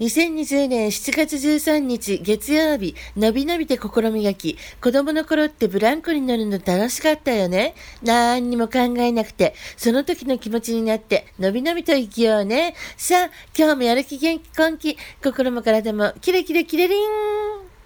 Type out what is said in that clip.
2020年7月13日月曜日、のびのびて心磨き。子供の頃ってブランコに乗るの楽しかったよね。何にも考えなくて、その時の気持ちになって、のびのびと生きようね。さあ、今日もやる気元気根気、心も体もキレキレキレリン